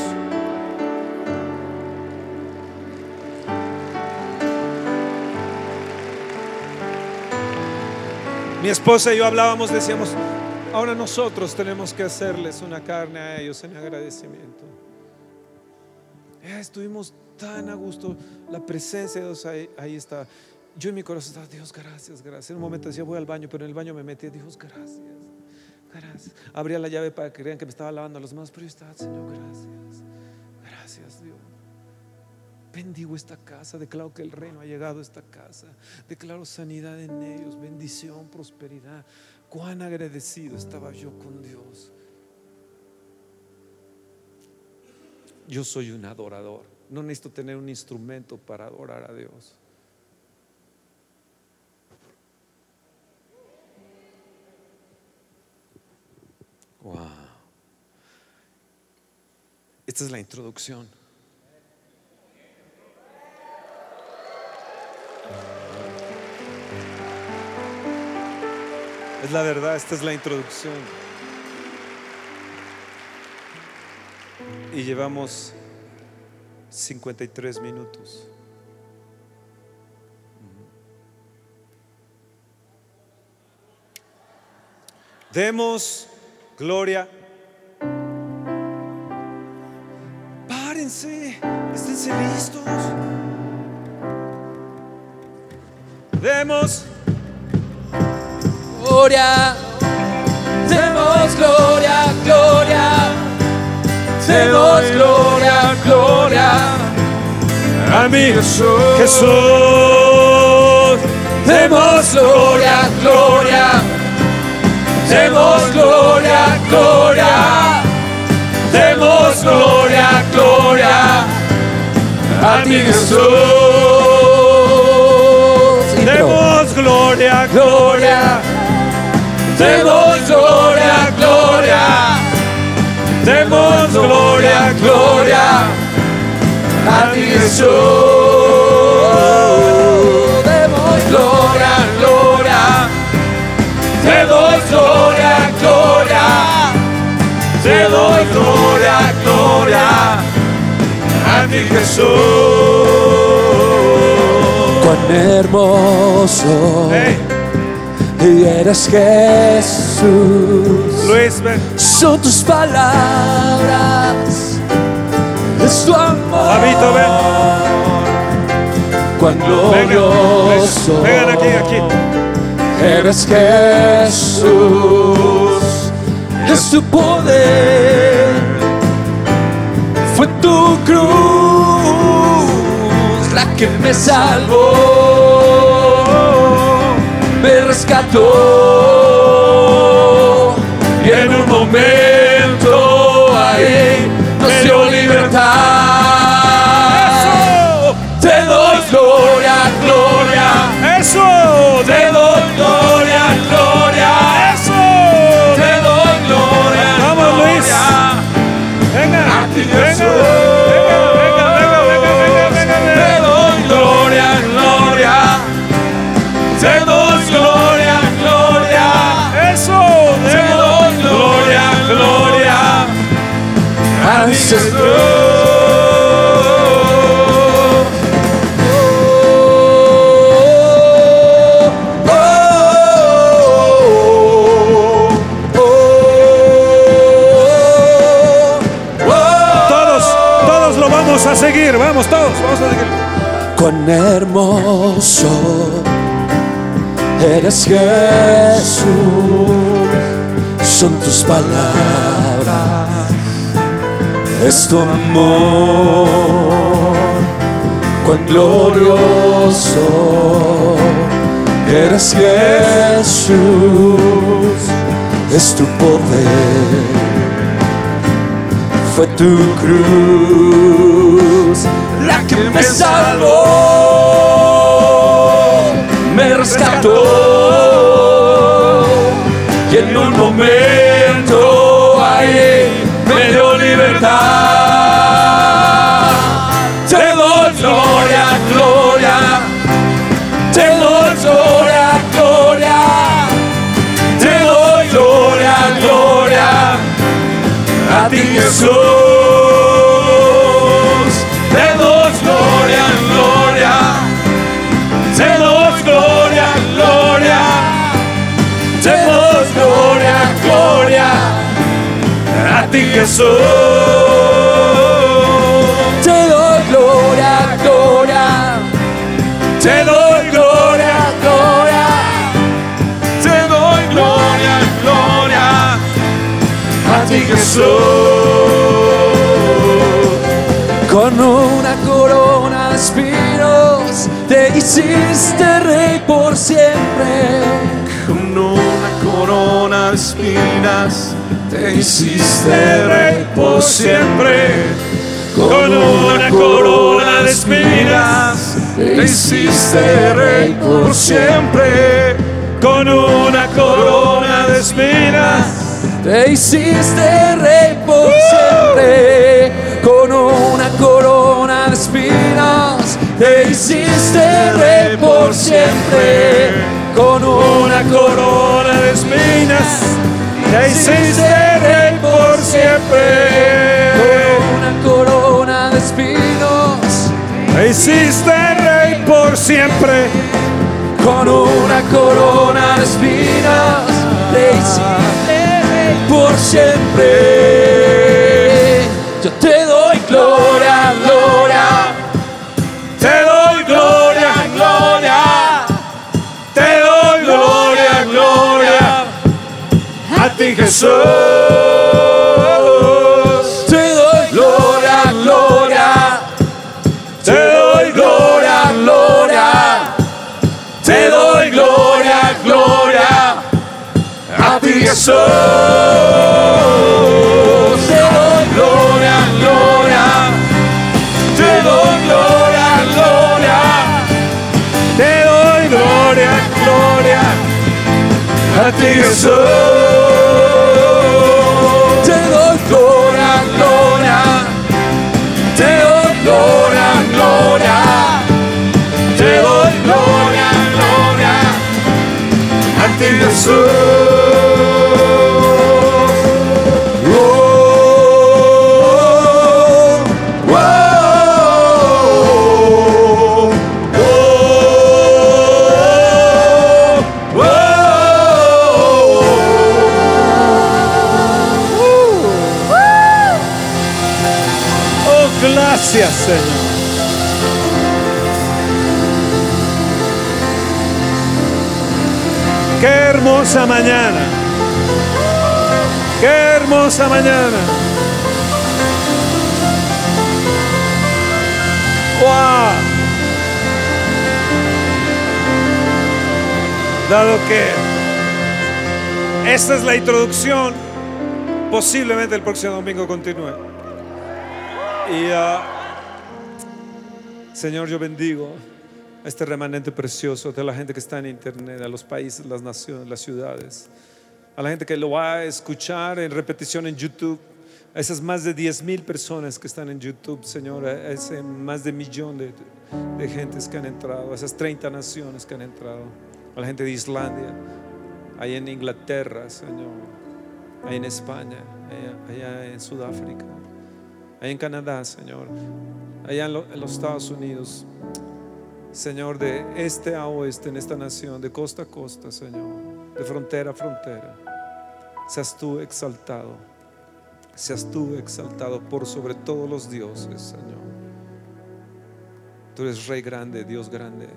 Mi esposa y yo hablábamos, decíamos, ahora nosotros tenemos que hacerles una carne a ellos en agradecimiento. Estuvimos tan a gusto, la presencia de Dios ahí, ahí está. Yo en mi corazón estaba, Dios, gracias, gracias. En un momento decía, voy al baño, pero en el baño me metí, Dios, gracias, gracias. Abría la llave para que crean que me estaba lavando las manos, pero yo estaba, Señor, gracias, gracias, Dios. Bendigo esta casa, declaro que el reino ha llegado a esta casa, declaro sanidad en ellos, bendición, prosperidad. Cuán agradecido estaba yo con Dios. Yo soy un adorador, no necesito tener un instrumento para adorar a Dios. Wow. Esta es la introducción. Es la verdad, esta es la introducción. Y llevamos 53 minutos. Demos gloria. Párense, esténse listos. Demos Gloria, demos gloria, gloria, demos gloria, gloria. A mi Jesús. Jesús. Demos gloria, gloria, demos gloria, gloria, demos gloria, gloria. A ti Jesús. Demos gloria, gloria, demos gloria, gloria, demos gloria, gloria a ti Jesús. Demos gloria, gloria, demos gloria, gloria, demos gloria, gloria a ti Jesús. Cuán hermoso y eres Jesús. Luis, ven. Son tus palabras, es tu amor. Fabito, ven. Cuán glorioso Vengan aquí, aquí. eres Jesús. Es tu poder, fue tu cruz la que me salvó, me rescató y en un momento ahí nos dio libertad. Te doy gloria, gloria. Eso. Te doy Vamos, todos. Vamos a seguir. Cuán hermoso eres Jesús, son tus palabras, es tu amor, cuán glorioso eres Jesús, es tu poder fue tu cruz la que me salvó, me rescató y en un momento ahí me dio libertad. Te doy gloria, gloria, te doy gloria, gloria, te doy gloria, gloria a ti Jesús. Jesús. Te doy gloria, gloria. Te doy gloria, gloria. Te doy gloria, gloria a ti Jesús. Con una corona espinos, te hiciste rey por siempre. Con una corona de espinas te hiciste rey por siempre. Con una corona de espinas te hiciste rey por siempre. Con una corona de espinas Te hiciste rey por siempre. Con una corona de espinas, te hiciste rey por siempre. Con una corona de espinas, Te hiciste rey por siempre. con una corona de espinos. Te hiciste rey por siempre. con una corona de espinas te hiciste rey por siempre. Yo te doy gloria, gloria, Jesús. te doy gloria, gloria, Te doy gloria, gloria. Te doy gloria, gloria. A ti Jesús. Te doy gloria, A hermosa mañana. Qué hermosa mañana. ¡Wow! Dado que esta es la introducción, posiblemente el próximo domingo continúe. Y ah, Señor, yo bendigo a este remanente precioso de la gente que está en internet, a los países, las naciones, las ciudades, a la gente que lo va a escuchar en repetición en YouTube, a esas más de 10 mil personas que están en YouTube, Señor, a ese más de millón de, de gentes que han entrado, a esas 30 naciones que han entrado, a la gente de Islandia, ahí en Inglaterra, Señor, ahí en España, allá, en Sudáfrica ahí en Canadá, Señor, allá en, en los Estados Unidos, Señor, de este a oeste en esta nación, de costa a costa, Señor, de frontera a frontera, seas tú exaltado, seas tú exaltado por sobre todos los dioses, Señor. Tú eres Rey grande, Dios grande.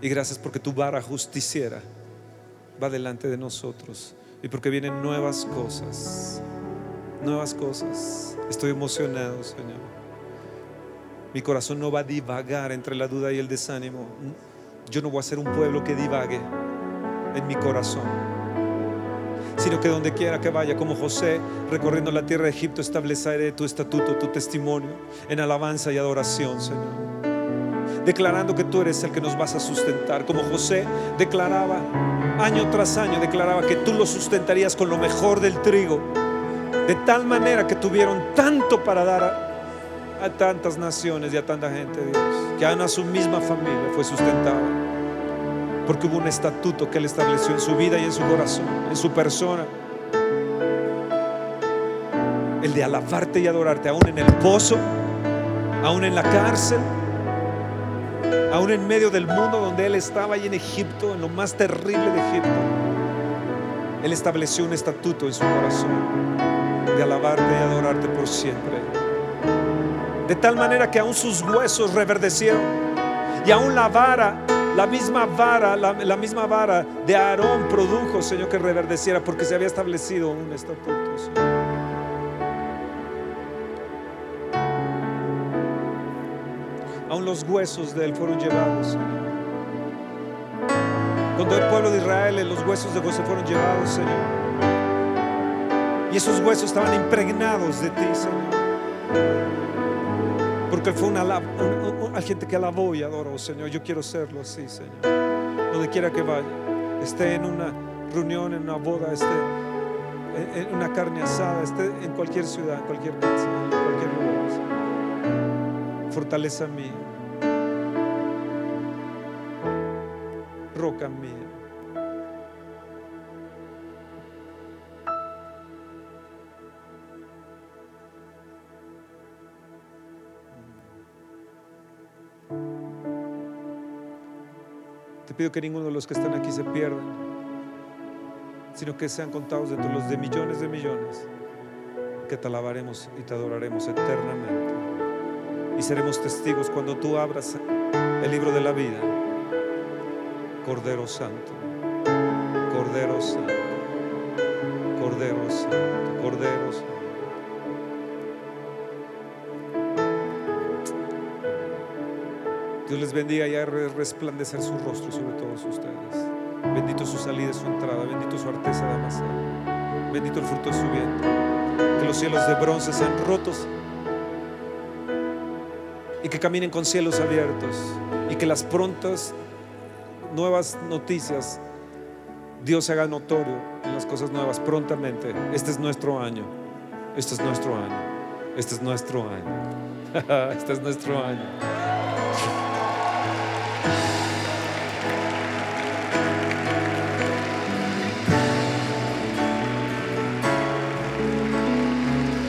Y gracias porque tu vara justiciera va delante de nosotros y porque vienen nuevas cosas nuevas cosas. Estoy emocionado, Señor. Mi corazón no va a divagar entre la duda y el desánimo. Yo no voy a ser un pueblo que divague en mi corazón, sino que donde quiera que vaya, como José, recorriendo la tierra de Egipto, estableceré tu estatuto, tu testimonio, en alabanza y adoración, Señor. Declarando que tú eres el que nos vas a sustentar, como José declaraba año tras año, declaraba que tú lo sustentarías con lo mejor del trigo de tal manera que tuvieron tanto para dar a, a tantas naciones y a tanta gente, Dios, que aún a su misma familia fue sustentada. Porque hubo un estatuto que Él estableció en su vida y en su corazón, en su persona. El de alabarte y adorarte, aún en el pozo, aún en la cárcel, aún en medio del mundo donde Él estaba ahí en Egipto, en lo más terrible de Egipto. Él estableció un estatuto en su corazón de alabarte y adorarte por siempre. De tal manera que aún sus huesos reverdecieron y aún la vara, la misma vara, la, misma vara de Aarón produjo, Señor, que reverdeciera porque se había establecido un estatuto. Señor. Aún los huesos de él fueron llevados, Señor. Cuando el pueblo de Israel, los huesos de José fueron llevados, Señor. Y esos huesos estaban impregnados de ti, Señor. Porque fue una, ala- un- un- un- gente que alabó y adoró, Señor. Yo quiero serlo así, Señor. Donde quiera que vaya, esté en una reunión, en una boda, esté en- en una carne asada, esté en cualquier ciudad, en cualquier casa, en cualquier lugar. Señor. Fortaleza mía. Roca mía. Pido que ninguno de los que están aquí se pierdan, sino que sean contados entre los de millones de millones, que te alabaremos y te adoraremos eternamente. Y seremos testigos cuando tú abras el libro de la vida. Cordero Santo, Cordero Santo, Cordero Santo, Cordero Santo. Dios les bendiga y haga resplandecer su rostro sobre todos ustedes. Bendito su salida y su entrada, bendito su arteza de amasar, bendito el fruto de su vientre. Que los cielos de bronce sean rotos y que caminen con cielos abiertos y que las prontas nuevas noticias Dios se haga notorio en las cosas nuevas prontamente. Este es nuestro año, este es nuestro año, este es nuestro año, [laughs] este es nuestro año.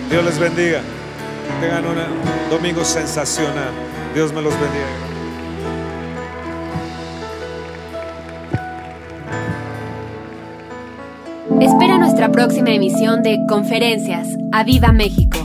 Dios les bendiga. Tengan un domingo sensacional. Dios me los bendiga. Espera nuestra próxima emisión de Conferencias. ¡A Viva México!